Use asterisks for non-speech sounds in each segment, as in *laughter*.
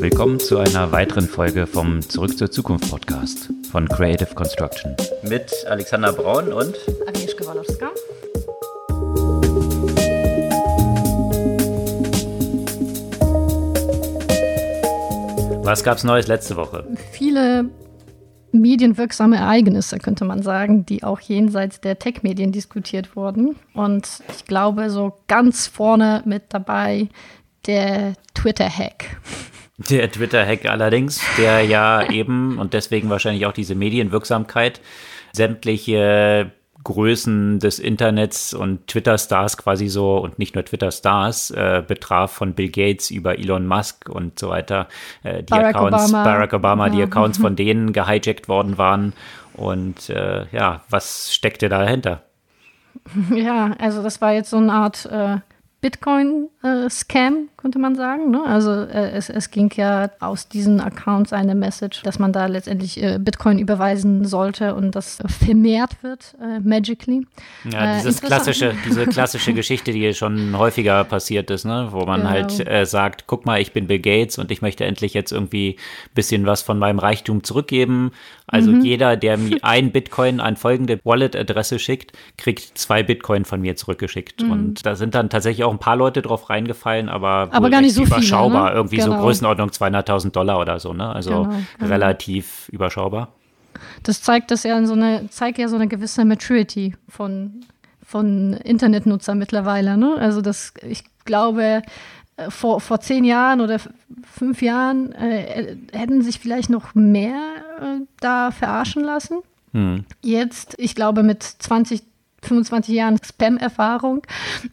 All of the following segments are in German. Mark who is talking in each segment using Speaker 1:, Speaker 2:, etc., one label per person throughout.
Speaker 1: Willkommen zu einer weiteren Folge vom Zurück zur Zukunft Podcast von Creative Construction. Mit Alexander Braun und
Speaker 2: Agnieszka Walowska.
Speaker 1: Was gab's Neues letzte Woche?
Speaker 2: Viele medienwirksame Ereignisse, könnte man sagen, die auch jenseits der Tech-Medien diskutiert wurden. Und ich glaube, so ganz vorne mit dabei der Twitter-Hack.
Speaker 1: Der Twitter-Hack allerdings, der ja eben und deswegen wahrscheinlich auch diese Medienwirksamkeit sämtliche Größen des Internets und Twitter-Stars quasi so und nicht nur Twitter-Stars äh, betraf, von Bill Gates über Elon Musk und so weiter. Äh, die
Speaker 2: Barack
Speaker 1: Accounts,
Speaker 2: Obama.
Speaker 1: Barack Obama, die
Speaker 2: Ja.
Speaker 1: Accounts von *laughs* denen gehijackt worden waren. Und äh, ja, was steckte da dahinter?
Speaker 2: Ja, also das war jetzt so eine Art äh, Bitcoin-Scam, könnte man sagen. Ne? Also äh, es, es ging ja aus diesen Accounts eine Message, dass man da letztendlich äh, Bitcoin überweisen sollte und das vermehrt wird, äh, magically.
Speaker 1: Ja,
Speaker 2: Äh,
Speaker 1: dieses klassische, *laughs* diese klassische Geschichte, die schon häufiger passiert ist, ne? wo man
Speaker 2: Genau.
Speaker 1: halt sagt, guck mal, ich bin Bill Gates und ich möchte endlich jetzt irgendwie ein bisschen was von meinem Reichtum zurückgeben. Also
Speaker 2: Mhm.
Speaker 1: jeder, der mir *laughs* ein Bitcoin an folgende Wallet-Adresse schickt, kriegt zwei Bitcoin von mir zurückgeschickt.
Speaker 2: Mhm.
Speaker 1: Und da sind dann tatsächlich auch ein paar Leute drauf reingefallen, aber,
Speaker 2: Aber gar nicht so viele,
Speaker 1: überschaubar.
Speaker 2: ne?
Speaker 1: Irgendwie so
Speaker 2: Genau.
Speaker 1: Größenordnung 200.000 Dollar oder so, ne? Also
Speaker 2: Genau, genau.
Speaker 1: relativ überschaubar.
Speaker 2: Das zeigt das ja so eine, zeigt ja so eine gewisse Maturity von, von Internetnutzer mittlerweile. Ne? Also das, ich glaube, äh, vor, vor zehn Jahren oder fünf Jahren äh, hätten sich vielleicht noch mehr äh, da verarschen lassen.
Speaker 1: Hm.
Speaker 2: Jetzt, ich glaube, mit 20, 25 Jahren Spam-Erfahrung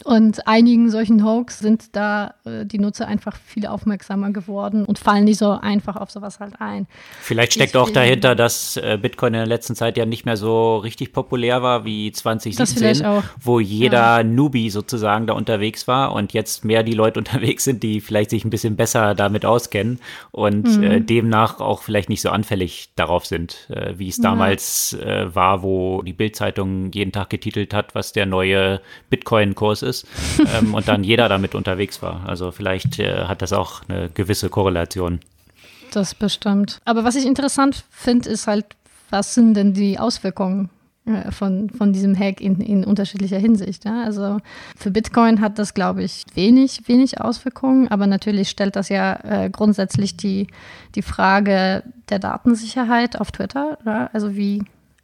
Speaker 2: und einigen solchen Hoax sind da äh, die Nutzer einfach viel aufmerksamer geworden und fallen nicht so einfach auf sowas halt ein.
Speaker 1: Vielleicht steckt
Speaker 2: Deswegen-
Speaker 1: auch dahinter, dass äh, Bitcoin in der letzten Zeit ja nicht mehr so richtig populär war wie 2017,
Speaker 2: vielleicht auch.
Speaker 1: wo jeder Newbie sozusagen da unterwegs war und jetzt mehr die Leute *laughs* unterwegs sind, die vielleicht sich ein bisschen besser damit auskennen und
Speaker 2: Mhm.
Speaker 1: äh, demnach auch vielleicht nicht so anfällig darauf sind, äh, wie es damals äh, war, wo die Bildzeitung jeden Tag getitelt hat, was der neue Bitcoin-Kurs ist *laughs* ähm, und dann jeder damit unterwegs war. Also vielleicht äh, hat das auch eine gewisse Korrelation.
Speaker 2: Das bestimmt. Aber was ich interessant finde, ist halt, was sind denn die Auswirkungen äh, von, von diesem Hack in, in unterschiedlicher Hinsicht? Ja? Also für Bitcoin hat das, glaube ich, wenig, wenig Auswirkungen, aber natürlich stellt das ja äh, grundsätzlich die, die Frage der Datensicherheit auf Twitter. Ja? Also wie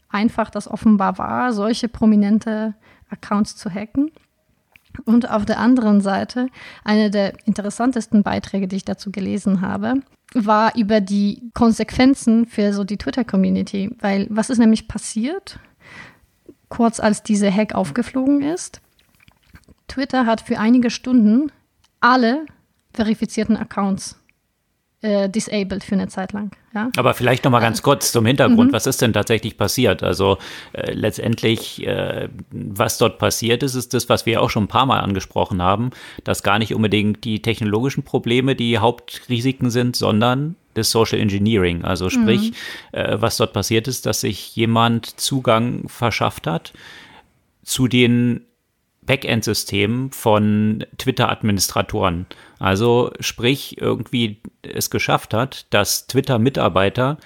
Speaker 2: einfach das offenbar war, solche prominente Accounts zu hacken. Und auf der anderen Seite, einer der interessantesten Beiträge, die ich dazu gelesen habe, war über die Konsequenzen für so die Twitter-Community. Weil was ist nämlich passiert, kurz als diese Hack aufgeflogen ist? Twitter hat für einige Stunden alle verifizierten Accounts äh, disabled für eine Zeit lang. Ja?
Speaker 1: Aber vielleicht noch mal ganz kurz zum
Speaker 2: Mhm.
Speaker 1: Hintergrund. Was ist denn tatsächlich passiert? Also äh, letztendlich, äh, was dort passiert ist, ist das, was wir auch schon ein paar Mal angesprochen haben, dass gar nicht unbedingt die technologischen Probleme die Hauptrisiken sind, sondern das Social Engineering. Also sprich, äh, was dort passiert ist, dass sich jemand Zugang verschafft hat zu den Backend-System von Twitter-Administratoren. Also sprich, irgendwie es geschafft hat, dass Twitter-Mitarbeiter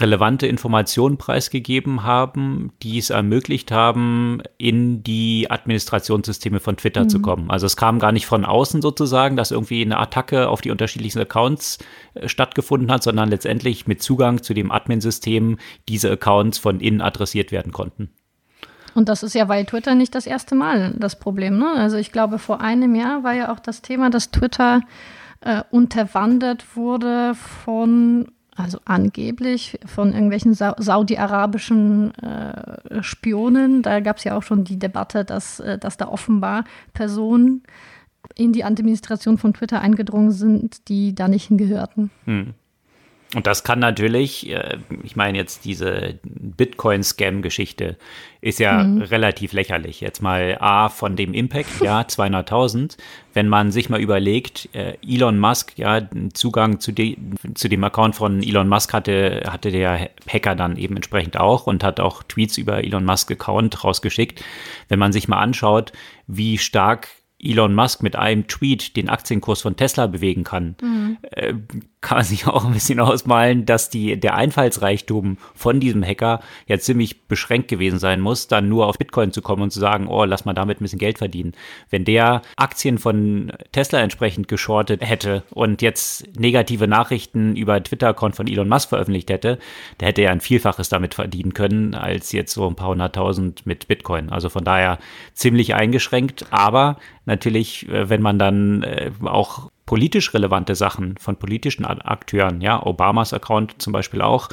Speaker 1: relevante Informationen preisgegeben haben, die es ermöglicht haben, in die Administrationssysteme von Twitter zu kommen. Also es kam gar nicht von außen sozusagen, dass irgendwie eine Attacke auf die unterschiedlichsten Accounts äh, stattgefunden hat, sondern letztendlich mit Zugang zu dem Admin-System diese Accounts von innen adressiert werden konnten.
Speaker 2: Und das ist ja bei Twitter nicht das erste Mal das Problem. Ne? Also ich glaube, vor einem Jahr war ja auch das Thema, dass Twitter äh, unterwandert wurde von, also angeblich von irgendwelchen Sa saudi-arabischen äh, Spionen. Da gab es ja auch schon die Debatte, dass, äh, dass da offenbar Personen in die Administration von Twitter eingedrungen sind, die da nicht hingehörten.
Speaker 1: Und das kann natürlich, äh, ich meine jetzt diese Bitcoin-Scam-Geschichte ist ja relativ lächerlich. Jetzt mal A von dem Impact, ja, *laughs* 200.000. Wenn man sich mal überlegt, äh, Elon Musk, ja, Zugang zu, de, zu dem Account von Elon Musk hatte, hatte der Hacker dann eben entsprechend auch und hat auch Tweets über Elon Musk Account rausgeschickt. Wenn man sich mal anschaut, wie stark Elon Musk mit einem Tweet den Aktienkurs von Tesla bewegen kann, mhm. Kann man sich auch ein bisschen ausmalen, dass die, der Einfallsreichtum von diesem Hacker ja ziemlich beschränkt gewesen sein muss, dann nur auf Bitcoin zu kommen und zu sagen, oh, lass mal damit ein bisschen Geld verdienen. Wenn der Aktien von Tesla entsprechend geschortet hätte und jetzt negative Nachrichten über Twitter-Account von Elon Musk veröffentlicht hätte, da hätte er ein Vielfaches damit verdienen können, als jetzt so ein paar hunderttausend mit Bitcoin. Also von daher ziemlich eingeschränkt, aber natürlich, äh, wenn man dann äh, auch politisch relevante Sachen von politischen Akteuren, ja, Obamas Account zum Beispiel auch,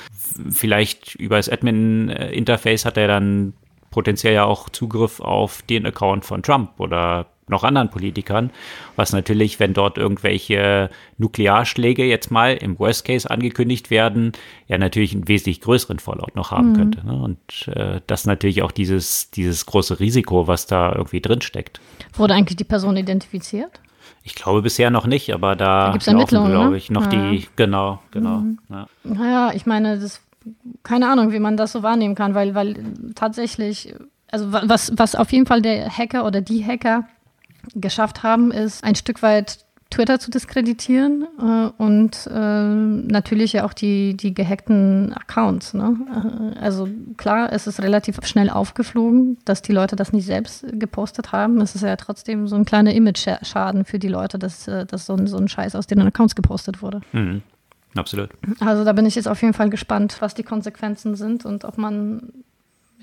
Speaker 1: vielleicht über das Admin-Interface hat er dann potenziell ja auch Zugriff auf den Account von Trump oder noch anderen Politikern, was natürlich, wenn dort irgendwelche Nuklearschläge jetzt mal im Worst Case angekündigt werden, ja natürlich einen wesentlich größeren Fallout noch haben mhm. könnte. Ne? Und äh, das natürlich auch dieses, dieses große Risiko, was da irgendwie drin steckt.
Speaker 2: Wurde eigentlich die Person identifiziert?
Speaker 1: Ich glaube bisher noch nicht, aber da,
Speaker 2: da gibt es laufen,
Speaker 1: glaube
Speaker 2: ne?
Speaker 1: ich, noch ja. die, genau, genau. Mhm.
Speaker 2: Ja. Naja, ich meine, das keine Ahnung, wie man das so wahrnehmen kann, weil, weil tatsächlich, also was, was auf jeden Fall der Hacker oder die Hacker geschafft haben, ist ein Stück weit Twitter zu diskreditieren äh, und äh, natürlich ja auch die, die gehackten Accounts. Ne? Äh, also klar, es ist relativ schnell aufgeflogen, dass die Leute das nicht selbst gepostet haben. Es ist ja trotzdem so ein kleiner Image-Schaden für die Leute, dass, äh, dass so, ein, so ein Scheiß aus den Accounts gepostet wurde.
Speaker 1: Mhm. Absolut.
Speaker 2: Also da bin ich jetzt auf jeden Fall gespannt, was die Konsequenzen sind und ob man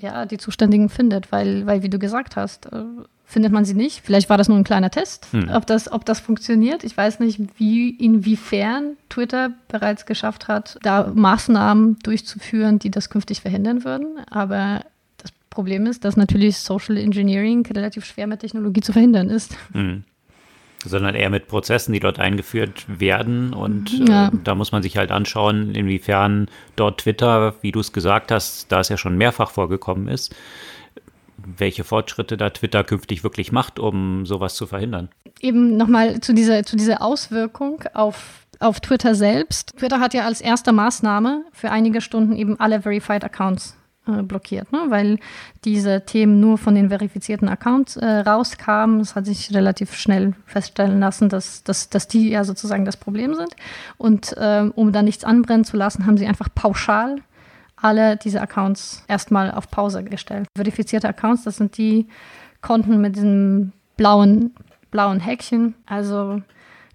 Speaker 2: ja die Zuständigen findet, weil, weil wie du gesagt hast, äh, findet man sie nicht. Vielleicht war das nur ein kleiner Test, hm. ob, das, ob das funktioniert. Ich weiß nicht, wie, inwiefern Twitter bereits geschafft hat, da Maßnahmen durchzuführen, die das künftig verhindern würden. Aber das Problem ist, dass natürlich Social Engineering relativ schwer mit Technologie zu verhindern ist.
Speaker 1: Hm sondern eher mit Prozessen, die dort eingeführt werden. Und ja. äh, da muss man sich halt anschauen, inwiefern dort Twitter, wie du es gesagt hast, da es ja schon mehrfach vorgekommen ist, welche Fortschritte da Twitter künftig wirklich macht, um sowas zu verhindern.
Speaker 2: Eben nochmal zu dieser, zu dieser Auswirkung auf, auf Twitter selbst. Twitter hat ja als erste Maßnahme für einige Stunden eben alle Verified Accounts äh, blockiert, ne? weil diese Themen nur von den verifizierten Accounts äh, rauskamen. Es hat sich relativ schnell feststellen lassen, dass, dass, dass die ja sozusagen das Problem sind. Und äh, um da nichts anbrennen zu lassen, haben sie einfach pauschal alle diese Accounts erstmal auf Pause gestellt. Verifizierte Accounts, das sind die Konten mit diesem blauen, blauen Häkchen. Also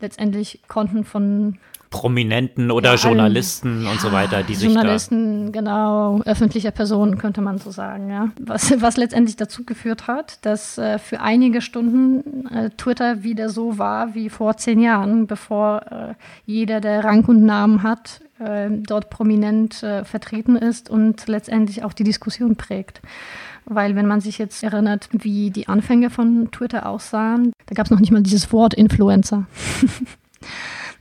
Speaker 2: letztendlich Konten von
Speaker 1: Prominenten oder ja, Journalisten und so weiter, die sich
Speaker 2: Journalisten, genau, öffentliche Personen könnte man so sagen, ja. Was, was letztendlich dazu geführt hat, dass äh, für einige Stunden äh, Twitter wieder so war wie vor zehn Jahren, bevor äh, jeder, der Rang und Namen hat, äh, dort prominent äh, vertreten ist und letztendlich auch die Diskussion prägt. Weil wenn man sich jetzt erinnert, wie die Anfänge von Twitter aussahen, da gab es noch nicht mal dieses Wort Influencer. *laughs*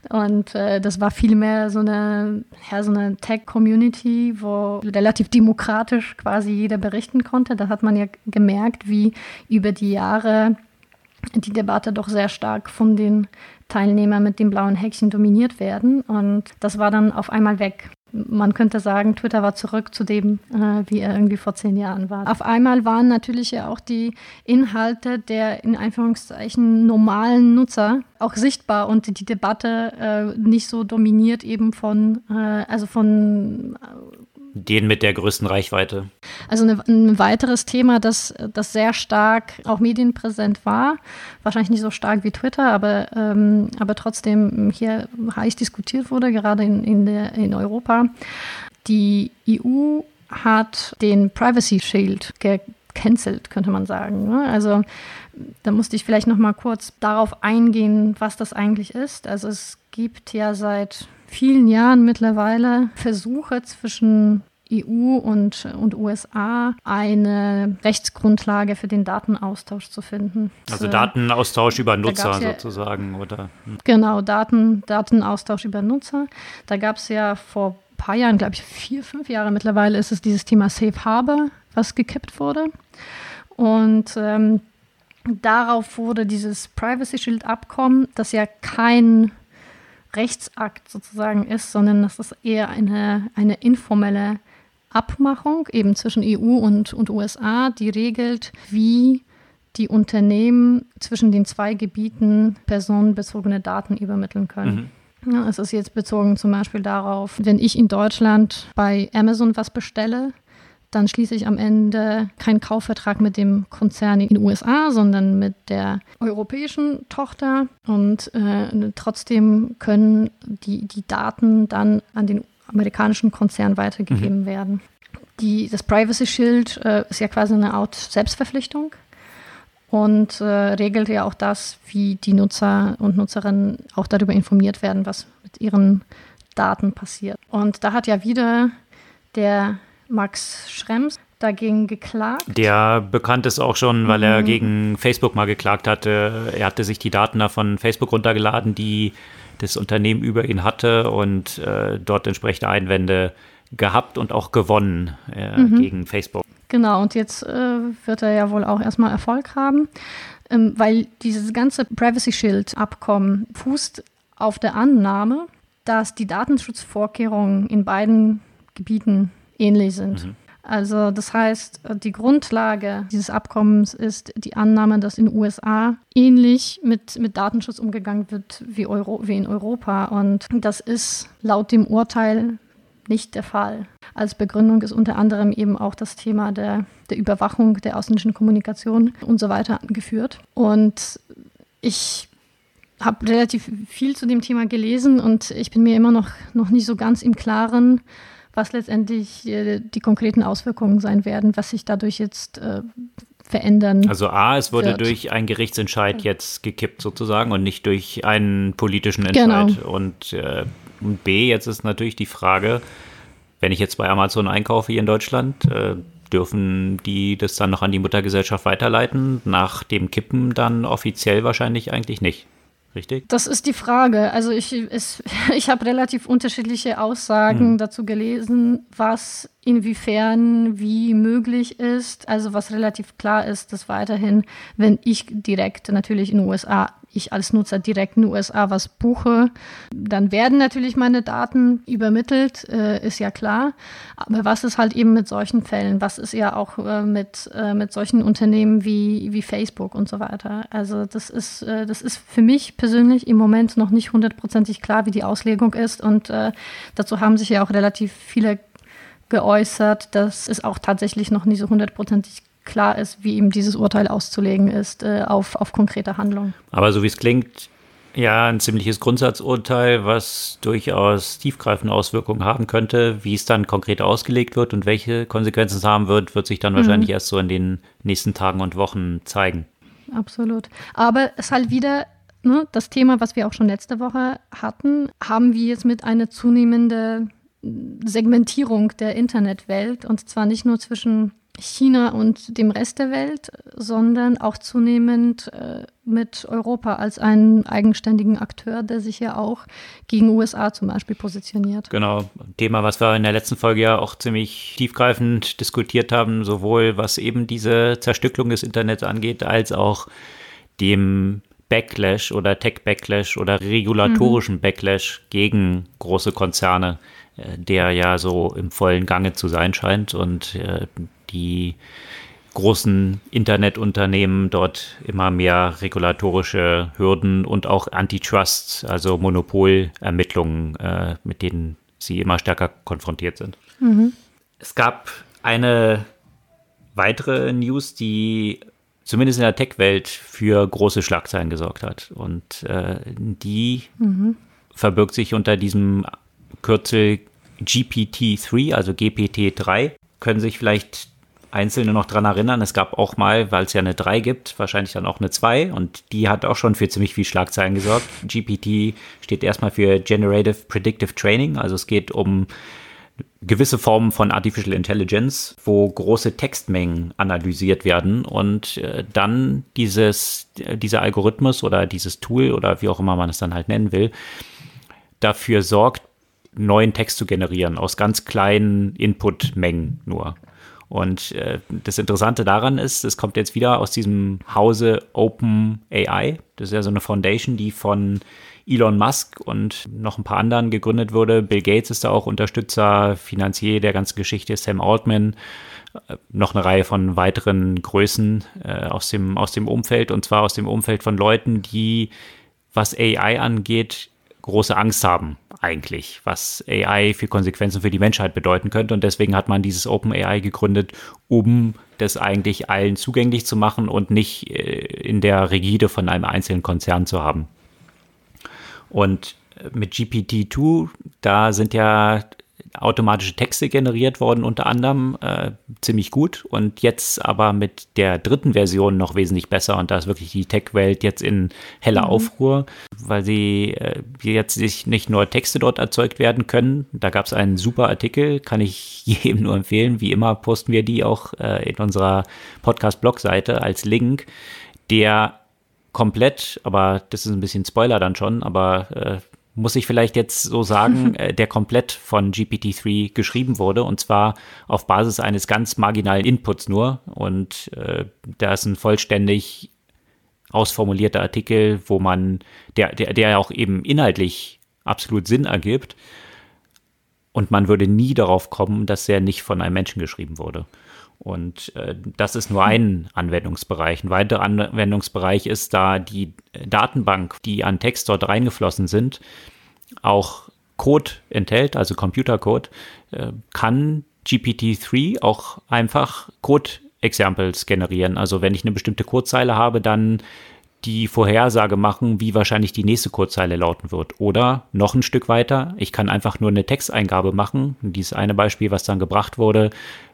Speaker 2: Und äh, das war vielmehr so eine, ja, so eine Tech-Community, wo relativ demokratisch quasi jeder berichten konnte. Da hat man ja gemerkt, wie über die Jahre die Debatte doch sehr stark von den Teilnehmern mit dem blauen Häkchen dominiert werden. Und das war dann auf einmal weg man könnte sagen, Twitter war zurück zu dem, äh, wie er irgendwie vor zehn Jahren war. Auf einmal waren natürlich ja auch die Inhalte der in Anführungszeichen normalen Nutzer auch sichtbar und die Debatte äh, nicht so dominiert eben von, äh, also von
Speaker 1: den mit der größten Reichweite.
Speaker 2: Also eine, ein weiteres Thema, das, das sehr stark auch medienpräsent war, wahrscheinlich nicht so stark wie Twitter, aber, ähm, aber trotzdem hier heiß diskutiert wurde, gerade in, in, der, in Europa. Die EU hat den Privacy Shield gecancelt, könnte man sagen. Ne? Also da musste ich vielleicht noch mal kurz darauf eingehen, was das eigentlich ist. Also es gibt ja seit vielen Jahren mittlerweile Versuche zwischen EU und, und USA eine Rechtsgrundlage für den Datenaustausch zu finden.
Speaker 1: Also Datenaustausch über Nutzer ja, sozusagen, oder?
Speaker 2: Hm. Genau, Daten, Datenaustausch über Nutzer. Da gab es ja vor ein paar Jahren, glaube ich vier, fünf Jahre mittlerweile, ist es dieses Thema Safe Harbor, was gekippt wurde. Und ähm, darauf wurde dieses Privacy Shield Abkommen, das ja kein Rechtsakt sozusagen ist, sondern dass es eher eine, eine informelle Abmachung eben zwischen EU und, und USA, die regelt, wie die Unternehmen zwischen den zwei Gebieten personenbezogene Daten übermitteln können. Mhm. Ja, es ist jetzt bezogen zum Beispiel darauf, wenn ich in Deutschland bei Amazon was bestelle, dann schließe ich am Ende keinen Kaufvertrag mit dem Konzern in den USA, sondern mit der europäischen Tochter. Und äh, trotzdem können die, die Daten dann an den amerikanischen Konzern weitergegeben mhm. werden. Die, das Privacy Shield äh, ist ja quasi eine Art Selbstverpflichtung und äh, regelt ja auch das, wie die Nutzer und Nutzerinnen auch darüber informiert werden, was mit ihren Daten passiert. Und da hat ja wieder der Max Schrems dagegen geklagt.
Speaker 1: Der bekannt ist auch schon, weil er mhm. gegen Facebook mal geklagt hatte. Er hatte sich die Daten da von Facebook runtergeladen, die das Unternehmen über ihn hatte und äh, dort entsprechende Einwände gehabt und auch gewonnen äh, mhm. gegen Facebook.
Speaker 2: Genau, und jetzt äh, wird er ja wohl auch erstmal Erfolg haben, ähm, weil dieses ganze Privacy Shield-Abkommen fußt auf der Annahme, dass die Datenschutzvorkehrungen in beiden Gebieten ähnlich sind. Mhm. Also das heißt, die Grundlage dieses Abkommens ist die Annahme, dass in den USA ähnlich mit, mit Datenschutz umgegangen wird wie, Euro, wie in Europa. Und das ist laut dem Urteil nicht der Fall. Als Begründung ist unter anderem eben auch das Thema der, der Überwachung der ausländischen Kommunikation und so weiter angeführt. Und ich habe relativ viel zu dem Thema gelesen und ich bin mir immer noch, noch nicht so ganz im Klaren, was letztendlich äh, die konkreten Auswirkungen sein werden, was sich dadurch jetzt äh, verändern.
Speaker 1: Also A, es wurde wird. durch einen Gerichtsentscheid jetzt gekippt sozusagen und nicht durch einen politischen Entscheid. Genau. Und äh, B, jetzt ist natürlich die Frage, wenn ich jetzt bei Amazon einkaufe hier in Deutschland, äh, dürfen die das dann noch an die Muttergesellschaft weiterleiten? Nach dem Kippen dann offiziell wahrscheinlich eigentlich nicht richtig?
Speaker 2: Das ist die Frage. Also ich, *laughs* ich habe relativ unterschiedliche Aussagen hm. dazu gelesen, was inwiefern wie möglich ist. Also was relativ klar ist, dass weiterhin, wenn ich direkt natürlich in den USA ich als Nutzer direkt in den USA was buche, dann werden natürlich meine Daten übermittelt, äh, ist ja klar. Aber was ist halt eben mit solchen Fällen? Was ist ja auch äh, mit, äh, mit solchen Unternehmen wie, wie Facebook und so weiter? Also das ist, äh, das ist für mich persönlich im Moment noch nicht hundertprozentig klar, wie die Auslegung ist. Und äh, dazu haben sich ja auch relativ viele geäußert, dass es auch tatsächlich noch nicht so hundertprozentig klar ist, wie ihm dieses Urteil auszulegen ist äh, auf, auf konkrete Handlungen.
Speaker 1: Aber so wie es klingt, ja, ein ziemliches Grundsatzurteil, was durchaus tiefgreifende Auswirkungen haben könnte. Wie es dann konkret ausgelegt wird und welche Konsequenzen es haben wird, wird sich dann mhm. wahrscheinlich erst so in den nächsten Tagen und Wochen zeigen.
Speaker 2: Absolut. Aber es ist halt wieder ne, das Thema, was wir auch schon letzte Woche hatten, haben wir jetzt mit einer zunehmenden Segmentierung der Internetwelt und zwar nicht nur zwischen China und dem Rest der Welt, sondern auch zunehmend äh, mit Europa als einen eigenständigen Akteur, der sich ja auch gegen USA zum Beispiel positioniert.
Speaker 1: Genau, Thema, was wir in der letzten Folge ja auch ziemlich tiefgreifend diskutiert haben, sowohl was eben diese Zerstückelung des Internets angeht, als auch dem Backlash oder Tech-Backlash oder regulatorischen mhm. Backlash gegen große Konzerne, äh, der ja so im vollen Gange zu sein scheint und äh, die großen Internetunternehmen dort immer mehr regulatorische Hürden und auch Antitrust, also Monopolermittlungen, äh, mit denen sie immer stärker konfrontiert sind. Mhm. Es gab eine weitere News, die zumindest in der Tech-Welt für große Schlagzeilen gesorgt hat. Und äh, die mhm. verbirgt sich unter diesem Kürzel GPT-3, also GPT-3. Können sich vielleicht Einzelne noch dran erinnern. Es gab auch mal, weil es ja eine 3 gibt, wahrscheinlich dann auch eine 2 und die hat auch schon für ziemlich viel Schlagzeilen gesorgt. GPT steht erstmal für Generative Predictive Training, also es geht um gewisse Formen von Artificial Intelligence, wo große Textmengen analysiert werden und äh, dann dieses, dieser Algorithmus oder dieses Tool oder wie auch immer man es dann halt nennen will, dafür sorgt, neuen Text zu generieren aus ganz kleinen Inputmengen nur. Und äh, das Interessante daran ist, es kommt jetzt wieder aus diesem Hause OpenAI. Das ist ja so eine Foundation, die von Elon Musk und noch ein paar anderen gegründet wurde. Bill Gates ist da auch Unterstützer, Finanzier der ganzen Geschichte, Sam Altman, äh, noch eine Reihe von weiteren Größen äh, aus, dem, aus dem Umfeld und zwar aus dem Umfeld von Leuten, die, was AI angeht, große Angst haben eigentlich, was AI für Konsequenzen für die Menschheit bedeuten könnte. Und deswegen hat man dieses OpenAI gegründet, um das eigentlich allen zugänglich zu machen und nicht äh, in der Rigide von einem einzelnen Konzern zu haben. Und mit GPT-2, da sind ja automatische Texte generiert worden, unter anderem äh, ziemlich gut und jetzt aber mit der dritten Version noch wesentlich besser und da ist wirklich die Tech-Welt jetzt in heller mhm. Aufruhr, weil sie äh, jetzt sich nicht nur Texte dort erzeugt werden können. Da gab es einen super Artikel, kann ich *laughs* jedem nur empfehlen. Wie immer posten wir die auch äh, in unserer Podcast-Blog-Seite als Link, der komplett, aber das ist ein bisschen Spoiler dann schon, aber äh, muss ich vielleicht jetzt so sagen, *laughs* äh, der komplett von GPT-3 geschrieben wurde und zwar auf Basis eines ganz marginalen Inputs nur. Und äh, da ist ein vollständig ausformulierter Artikel, wo man, der, der, der auch eben inhaltlich absolut Sinn ergibt. Und man würde nie darauf kommen, dass er nicht von einem Menschen geschrieben wurde. Und äh, das ist nur ein Anwendungsbereich. Ein weiterer Anwendungsbereich ist da die Datenbank, die an Text dort reingeflossen sind, auch Code enthält, also Computercode, äh, kann GPT-3 auch einfach Code-Examples generieren. Also wenn ich eine bestimmte Codezeile habe, dann die Vorhersage machen, wie wahrscheinlich die nächste Kurzzeile lauten wird. Oder noch ein Stück weiter, ich kann einfach nur eine Texteingabe machen. Dieses eine Beispiel, was dann gebracht wurde,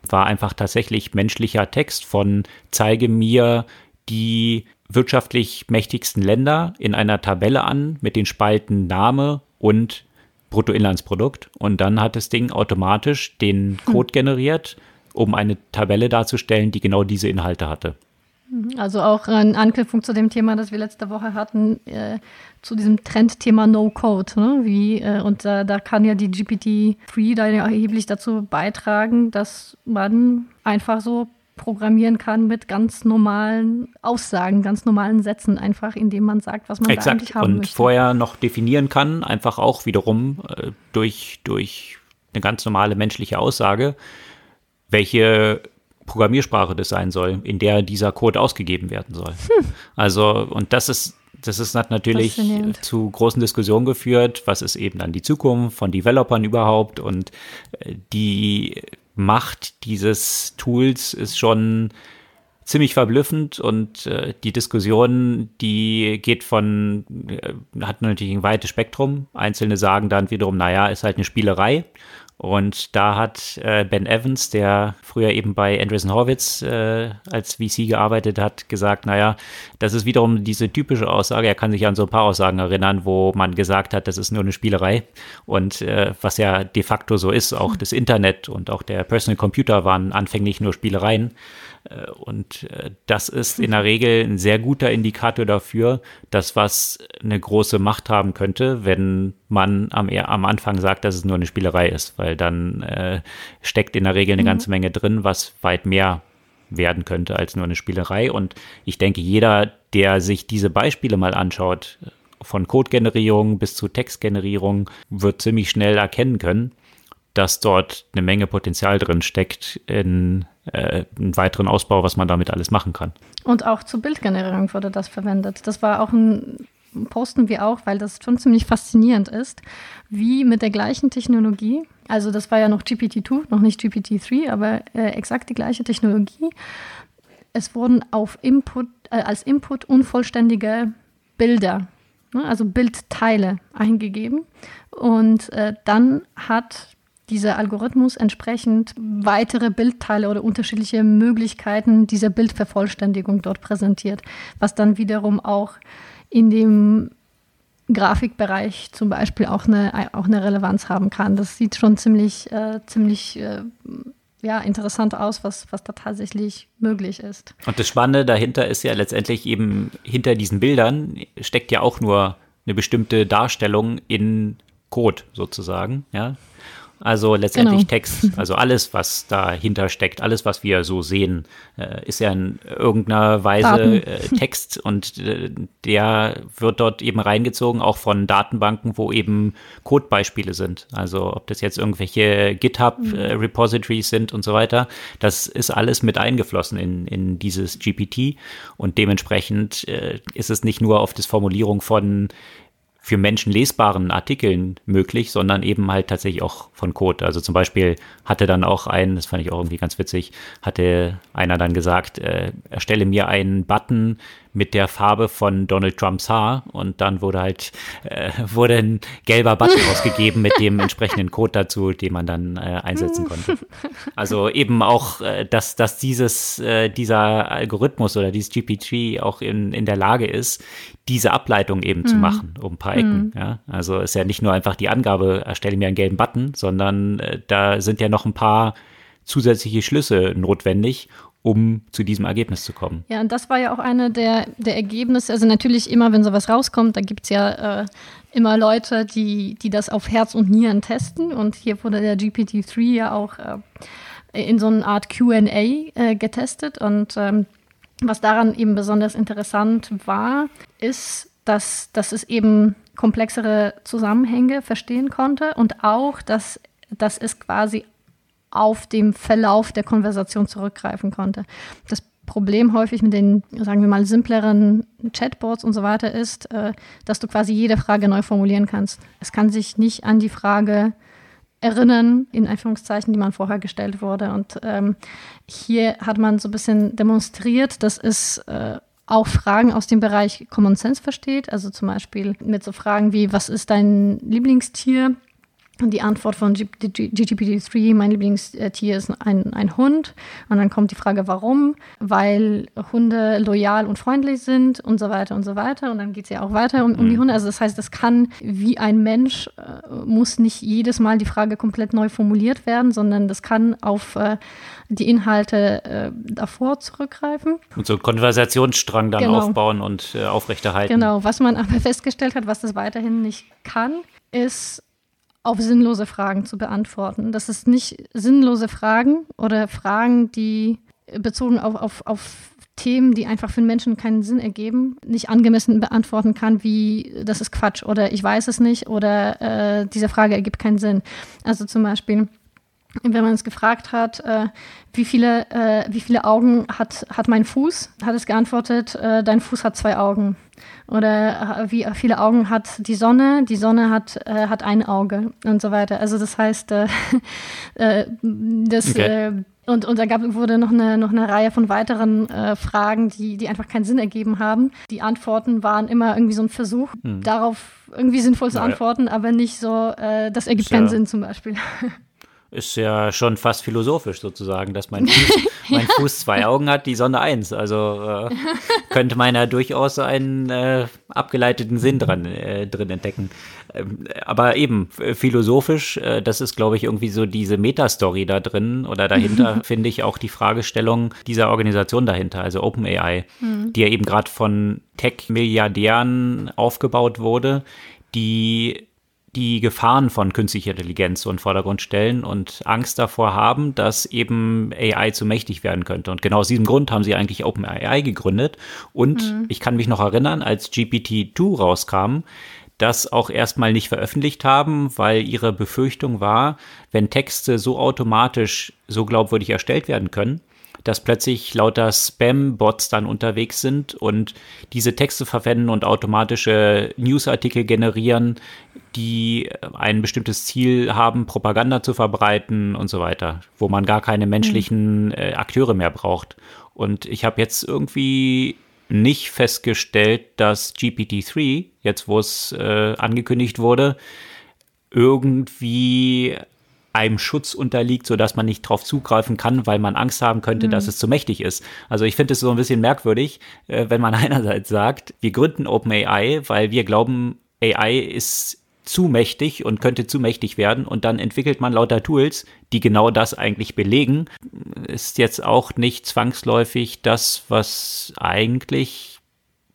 Speaker 1: war einfach tatsächlich menschlicher Text von zeige mir die wirtschaftlich mächtigsten Länder in einer Tabelle an mit den Spalten Name und Bruttoinlandsprodukt. Und dann hat das Ding automatisch den Code hm. generiert, um eine Tabelle darzustellen, die genau diese Inhalte hatte.
Speaker 2: Mhm. Also auch in Anknüpfung zu dem Thema, das wir letzte Woche hatten, äh, zu diesem Trendthema No-Code. Ne? Wie, äh, und äh, da kann ja die GPT-3 da erheblich dazu beitragen, dass man einfach so programmieren kann mit ganz normalen Aussagen, ganz normalen Sätzen, einfach indem man sagt, was man
Speaker 1: Exakt.
Speaker 2: da eigentlich haben
Speaker 1: und
Speaker 2: möchte.
Speaker 1: vorher noch definieren kann, einfach auch wiederum äh, durch, durch eine ganz normale menschliche Aussage, welche Programmiersprache das sein soll, in der dieser Code ausgegeben werden soll. Hm. Also, und das ist, das ist natürlich zu großen Diskussionen geführt. Was ist eben dann die Zukunft von Developern überhaupt? Und äh, die Macht dieses Tools ist schon ziemlich verblüffend und äh, die Diskussion, die geht von, äh, hat natürlich ein weites Spektrum. Einzelne sagen dann wiederum, naja, ist halt eine Spielerei. Und da hat äh, Ben Evans, der früher eben bei Andreessen Horwitz äh, als VC gearbeitet hat, gesagt, naja, das ist wiederum diese typische Aussage. Er kann sich an so ein paar Aussagen erinnern, wo man gesagt hat, das ist nur eine Spielerei. Und äh, was ja de facto so ist, auch das Internet und auch der Personal Computer waren anfänglich nur Spielereien. Äh, und äh, das ist in der Regel ein sehr guter Indikator dafür, dass was eine große Macht haben könnte, wenn man am, am Anfang sagt, dass es nur eine Spielerei ist, weil dann äh, steckt in der Regel eine mhm. ganze Menge drin, was weit mehr werden könnte als nur eine Spielerei. Und ich denke, jeder, der sich diese Beispiele mal anschaut, von Codegenerierung bis zu Textgenerierung, wird ziemlich schnell erkennen können, dass dort eine Menge Potenzial drin steckt in äh, einen weiteren Ausbau, was man damit alles machen kann.
Speaker 2: Und auch zur Bildgenerierung wurde das verwendet. Das war auch ein posten wir auch, weil das schon ziemlich faszinierend ist, wie mit der gleichen Technologie, also das war ja noch GPT-2, noch nicht GPT-3, aber äh, exakt die gleiche Technologie. Es wurden auf Input, äh, als Input unvollständige Bilder, ne, also Bildteile eingegeben. Und äh, dann hat dieser Algorithmus entsprechend weitere Bildteile oder unterschiedliche Möglichkeiten dieser Bildvervollständigung dort präsentiert, was dann wiederum auch in dem Grafikbereich zum Beispiel auch eine, auch eine Relevanz haben kann. Das sieht schon ziemlich, äh, ziemlich äh, ja, interessant aus, was, was da tatsächlich möglich ist.
Speaker 1: Und das Spannende dahinter ist ja letztendlich eben, hinter diesen Bildern steckt ja auch nur eine bestimmte Darstellung in Code sozusagen, ja. Also letztendlich genau. Text, *laughs* also alles, was dahinter steckt, alles, was wir so sehen, äh, ist ja in irgendeiner Weise äh, Text *laughs* und äh, der wird dort eben reingezogen, auch von Datenbanken, wo eben Codebeispiele sind. Also ob das jetzt irgendwelche GitHub-Repositories mhm. sind und so weiter, das ist alles mit eingeflossen in, in dieses GPT und dementsprechend ist es nicht nur auf das Formulierung von für Menschen lesbaren Artikeln möglich, sondern eben halt tatsächlich auch von Code. Also zum Beispiel hatte dann auch ein, das fand ich auch irgendwie ganz witzig, hatte einer dann gesagt, äh, erstelle mir einen Button mit der Farbe von Donald Trumps Haar und dann wurde halt äh, wurde ein gelber Button *laughs* ausgegeben mit dem entsprechenden Code dazu, den man dann äh, einsetzen konnte. *laughs* Also eben auch, äh, dass dass dieses äh, dieser Algorithmus oder dieses GPT auch in in der Lage ist, diese Ableitung eben mhm. zu machen um ein paar Ecken. Mhm. Ja, also ist ja nicht nur einfach die Angabe, erstelle mir einen gelben Button, sondern äh, da sind ja noch ein paar zusätzliche Schlüsse notwendig, um zu diesem Ergebnis zu kommen.
Speaker 2: Ja, und das war ja auch eine der, der Ergebnisse. Also natürlich immer, wenn sowas rauskommt, da gibt es ja äh, immer Leute, die, die das auf Herz und Nieren testen. Und hier wurde der GPT-3 ja auch äh, in so einer Art QA äh, getestet. Und ähm, was daran eben besonders interessant war, ist, dass, dass es eben komplexere Zusammenhänge verstehen konnte und auch, dass, dass es quasi auf dem Verlauf der Konversation zurückgreifen konnte. Das Problem häufig mit den, sagen wir mal, simpleren Chatbots und so weiter ist, äh, dass du quasi jede Frage neu formulieren kannst. Es kann sich nicht an die Frage erinnern, in Anführungszeichen, die man vorher gestellt wurde. Und ähm, hier hat man so ein bisschen demonstriert, dass es äh, auch Fragen aus dem Bereich Common Sense versteht. Also zum Beispiel mit so Fragen wie, was ist dein Lieblingstier? Die Antwort von GPT-3, mein Lieblingstier ist ein, ein Hund. Und dann kommt die Frage, warum? Weil Hunde loyal und freundlich sind und so weiter und so weiter. Und dann geht es ja auch weiter um, um die mhm. Hunde. Also das heißt, das kann wie ein Mensch, äh, muss nicht jedes Mal die Frage komplett neu formuliert werden, sondern das kann auf äh, die Inhalte äh, davor zurückgreifen.
Speaker 1: Und so einen Konversationsstrang dann genau. aufbauen und aufrechterhalten.
Speaker 2: Genau, was man aber festgestellt hat, was das weiterhin nicht kann, ist auf sinnlose Fragen zu beantworten. Das ist nicht sinnlose Fragen oder Fragen, die bezogen auf, auf, auf Themen, die einfach für den Menschen keinen Sinn ergeben, nicht angemessen beantworten kann, wie das ist Quatsch oder ich weiß es nicht oder äh, diese Frage ergibt keinen Sinn. Also zum Beispiel, wenn man es gefragt hat, äh, wie, viele, äh, wie viele Augen hat, hat mein Fuß, hat es geantwortet, äh, dein Fuß hat zwei Augen. Oder äh, wie viele Augen hat die Sonne, die Sonne hat, äh, hat ein Auge und so weiter. Also das heißt, äh, *laughs* das, okay. und, und da gab, wurde noch eine, noch eine Reihe von weiteren Fragen, die, die einfach keinen Sinn ergeben haben. Die Antworten waren immer irgendwie so ein Versuch, hm. darauf irgendwie sinnvoll zu antworten, aber nicht so, das ergibt keinen Sinn zum Beispiel. *laughs*
Speaker 1: ist ja schon fast philosophisch sozusagen, dass mein Fuß, *laughs* mein Fuß zwei Augen hat, die Sonne eins. Also äh, *laughs* könnte man ja durchaus einen äh, abgeleiteten Sinn dran, äh, drin entdecken. Ähm, aber eben philosophisch, äh, das ist, glaube ich, irgendwie so diese Metastory da drin oder dahinter *laughs* finde ich auch die Fragestellung dieser Organisation dahinter, also OpenAI, mhm. die ja eben gerade von Tech-Milliardären aufgebaut wurde, die die Gefahren von künstlicher Intelligenz so in den Vordergrund stellen und Angst davor haben, dass eben AI zu mächtig werden könnte. Und genau aus diesem Grund haben sie eigentlich OpenAI gegründet. Und mhm. ich kann mich noch erinnern, als GPT-2 rauskam, das auch erstmal nicht veröffentlicht haben, weil ihre Befürchtung war, wenn Texte so automatisch so glaubwürdig erstellt werden können, dass plötzlich lauter Spam-Bots dann unterwegs sind und diese Texte verwenden und automatische Newsartikel generieren, die ein bestimmtes Ziel haben, Propaganda zu verbreiten und so weiter, wo man gar keine menschlichen äh, Akteure mehr braucht. Und ich habe jetzt irgendwie nicht festgestellt, dass GPT-3, jetzt wo es äh, angekündigt wurde, irgendwie einem Schutz unterliegt, so dass man nicht drauf zugreifen kann, weil man Angst haben könnte, mhm. dass es zu mächtig ist. Also ich finde es so ein bisschen merkwürdig, äh, wenn man *laughs* einerseits sagt, wir gründen OpenAI, weil wir glauben, AI ist zu mächtig und könnte zu mächtig werden und dann entwickelt man lauter Tools, die genau das eigentlich belegen, ist jetzt auch nicht zwangsläufig das, was eigentlich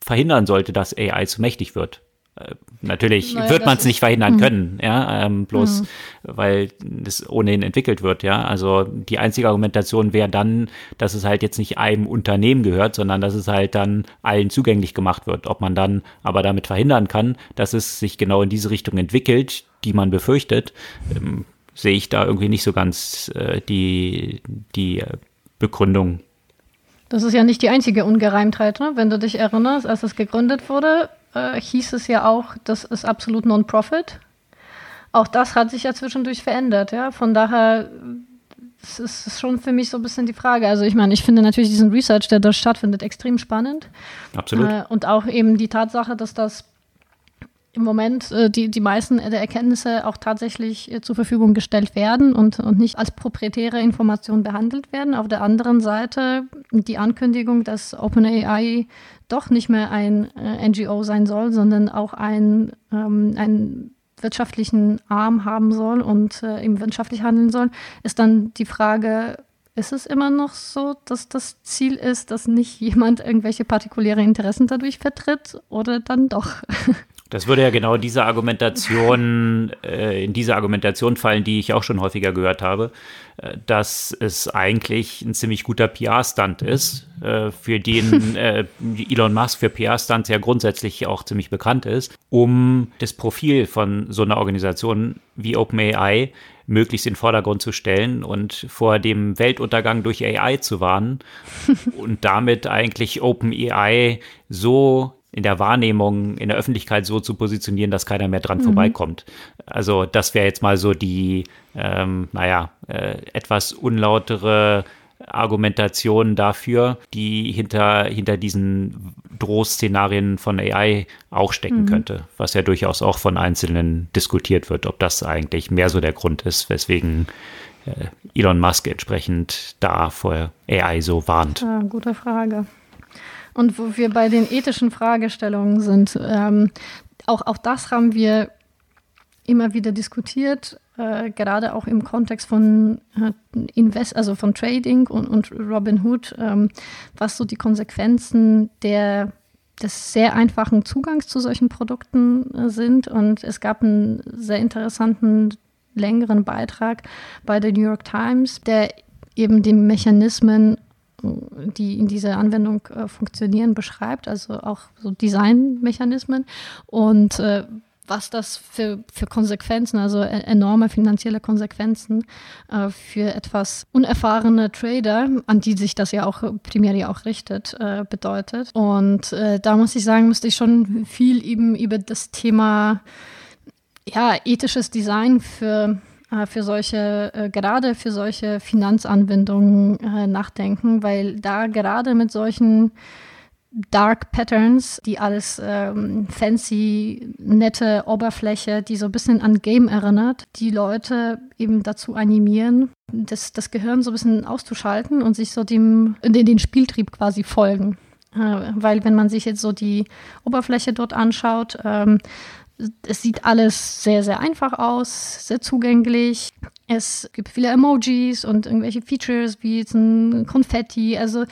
Speaker 1: verhindern sollte, dass AI zu mächtig wird. Äh, natürlich naja, wird man es nicht verhindern mh. können, ja, ähm, bloß mh. weil das ohnehin entwickelt wird, ja. Also die einzige Argumentation wäre dann, dass es halt jetzt nicht einem Unternehmen gehört, sondern dass es halt dann allen zugänglich gemacht wird. Ob man dann aber damit verhindern kann, dass es sich genau in diese Richtung entwickelt, die man befürchtet, ähm, sehe ich da irgendwie nicht so ganz äh, die, die Begründung.
Speaker 2: Das ist ja nicht die einzige Ungereimtheit, ne? wenn du dich erinnerst, als es gegründet wurde, äh, hieß es ja auch, das ist absolut Non-Profit. Auch das hat sich ja zwischendurch verändert, ja. Von daher das ist schon für mich so ein bisschen die Frage. Also ich meine, ich finde natürlich diesen Research, der da stattfindet, extrem spannend.
Speaker 1: Absolut. Äh,
Speaker 2: und auch eben die Tatsache, dass das im Moment äh, die, die meisten der Erkenntnisse auch tatsächlich äh, zur Verfügung gestellt werden und, und nicht als proprietäre Information behandelt werden. Auf der anderen Seite die Ankündigung, dass OpenAI doch nicht mehr ein äh, NGO sein soll, sondern auch ein, ähm, einen wirtschaftlichen Arm haben soll und äh, eben wirtschaftlich handeln soll, ist dann die Frage, ist es immer noch so, dass das Ziel ist, dass nicht jemand irgendwelche partikuläre Interessen dadurch vertritt oder dann doch? *laughs*
Speaker 1: Das würde ja genau diese Argumentation, *laughs* äh, in diese Argumentation fallen, die ich auch schon häufiger gehört habe, äh, dass es eigentlich ein ziemlich guter PR-Stunt ist, äh, für den *laughs* äh, Elon Musk für PR-Stunts ja grundsätzlich auch ziemlich bekannt ist, um das Profil von so einer Organisation wie OpenAI möglichst in den Vordergrund zu stellen und vor dem Weltuntergang durch AI zu warnen *laughs* und damit eigentlich OpenAI so in der Wahrnehmung, in der Öffentlichkeit so zu positionieren, dass keiner mehr dran mhm. vorbeikommt. Also das wäre jetzt mal so die, ähm, naja, äh, etwas unlautere Argumentation dafür, die hinter, hinter diesen Drohszenarien von AI auch stecken mhm. könnte, was ja durchaus auch von Einzelnen diskutiert wird, ob das eigentlich mehr so der Grund ist, weswegen äh, Elon Musk entsprechend da vor AI so warnt.
Speaker 2: Ja, gute Frage. Und wo wir bei den ethischen Fragestellungen sind, ähm, auch, auch das haben wir immer wieder diskutiert, äh, gerade auch im Kontext von äh, Invest, also von Trading und, und Robinhood, ähm, was so die Konsequenzen der des sehr einfachen Zugangs zu solchen Produkten äh, sind. Und es gab einen sehr interessanten längeren Beitrag bei der New York Times, der eben die Mechanismen die in dieser Anwendung äh, funktionieren, beschreibt, also auch so Designmechanismen und äh, was das für, für Konsequenzen, also e-, enorme finanzielle Konsequenzen äh, für etwas unerfahrene Trader, an die sich das ja auch primär ja auch richtet, äh, bedeutet. Und äh, da muss ich sagen, müsste ich schon viel eben über das Thema ja, ethisches Design für für solche, äh, gerade für solche Finanzanwendungen äh, nachdenken, weil da gerade mit solchen Dark Patterns, die alles ähm, fancy, nette Oberfläche, die so ein bisschen an Game erinnert, die Leute eben dazu animieren, das, das Gehirn so ein bisschen auszuschalten und sich so dem, den, den Spieltrieb quasi folgen. Äh, weil wenn man sich jetzt so die Oberfläche dort anschaut, ähm, es sieht alles sehr, sehr einfach aus, sehr zugänglich. Es gibt viele Emojis und irgendwelche Features wie jetzt ein Konfetti. Also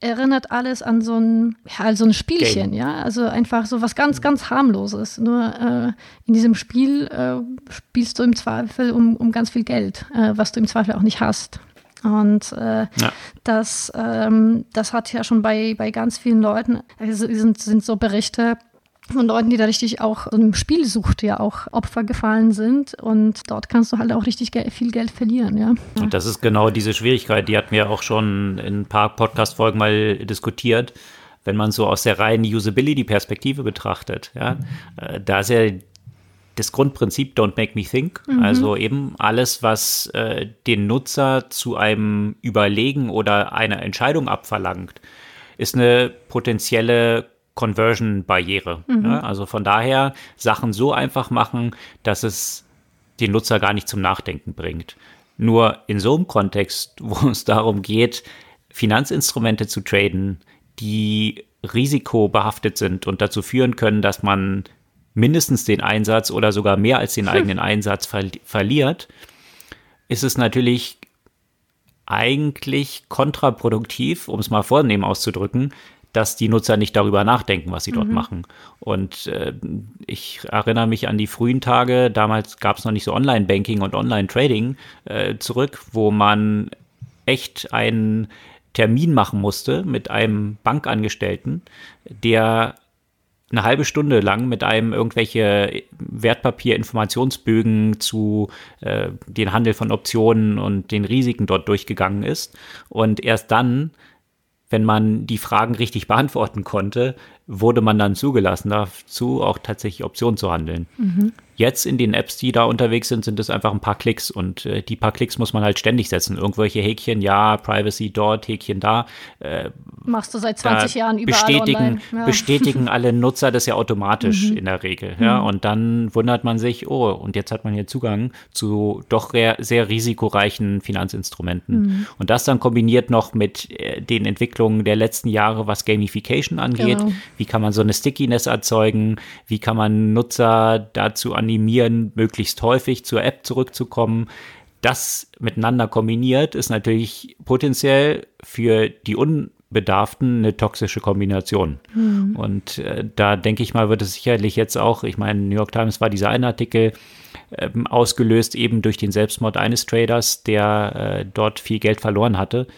Speaker 2: erinnert alles an so ein, ja, so ein Spielchen, Game. ja. Also einfach so was ganz, ganz harmloses. Nur äh, in diesem Spiel äh, spielst du im Zweifel um, um ganz viel Geld, äh, was du im Zweifel auch nicht hast. Und äh, ja. das, ähm, das hat ja schon bei, bei ganz vielen Leuten, also sind, sind so Berichte, von Leuten, die da richtig auch so einem Spielsucht ja auch Opfer gefallen sind. Und dort kannst du halt auch richtig ge viel Geld verlieren, ja.
Speaker 1: Und das ist genau diese Schwierigkeit, die hatten wir auch schon in ein paar Podcast-Folgen mal diskutiert. Wenn man so aus der reinen Usability-Perspektive betrachtet, ja, äh, da ist ja das Grundprinzip Don't Make Me Think. Mhm. Also eben alles, was äh, den Nutzer zu einem Überlegen oder einer Entscheidung abverlangt, ist eine potenzielle Conversion-Barriere. Mhm. Ne? Also von daher Sachen so einfach machen, dass es den Nutzer gar nicht zum Nachdenken bringt. Nur in so einem Kontext, *laughs* wo es darum geht, Finanzinstrumente zu traden, die risikobehaftet sind und dazu führen können, dass man mindestens den Einsatz oder sogar mehr als den eigenen Einsatz ver verliert, ist es natürlich eigentlich kontraproduktiv, um es mal vornehm auszudrücken, dass die Nutzer nicht darüber nachdenken, was sie mhm. dort machen. Und äh, ich erinnere mich an die frühen Tage, damals gab es noch nicht so Online-Banking und Online-Trading äh, zurück, wo man echt einen Termin machen musste mit einem Bankangestellten, der eine halbe Stunde lang mit einem irgendwelche Wertpapierinformationsbögen zu äh, den Handel von Optionen und den Risiken dort durchgegangen ist und erst dann wenn man die Fragen richtig beantworten konnte, wurde man dann zugelassen, dazu auch tatsächlich Optionen zu handeln. Mhm. Jetzt in den Apps, die da unterwegs sind, sind es einfach ein paar Klicks und äh, die paar Klicks muss man halt ständig setzen. Irgendwelche Häkchen, ja, Privacy dort, Häkchen da.
Speaker 2: Äh, Machst du seit 20 Jahren überall
Speaker 1: bestätigen, ja. bestätigen alle Nutzer das ja automatisch mhm. in der Regel. Ja, mhm. und dann wundert man sich, oh, und jetzt hat man hier Zugang zu doch sehr risikoreichen Finanzinstrumenten. Mhm. Und das dann kombiniert noch mit äh, den Entwicklungen der letzten Jahre, was Gamification angeht. Genau. Wie kann man so eine Stickiness erzeugen? Wie kann man Nutzer dazu an animieren, möglichst häufig zur App zurückzukommen. Das miteinander kombiniert ist natürlich potenziell für die Unbedarften eine toxische Kombination. Mhm. Und äh, da denke ich mal, wird es sicherlich jetzt auch, ich meine, New York Times war dieser ein Artikel, ähm, ausgelöst eben durch den Selbstmord eines Traders, der äh, dort viel Geld verloren hatte,